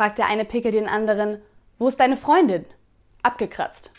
fragt der eine Pickel den anderen, wo ist deine Freundin? Abgekratzt.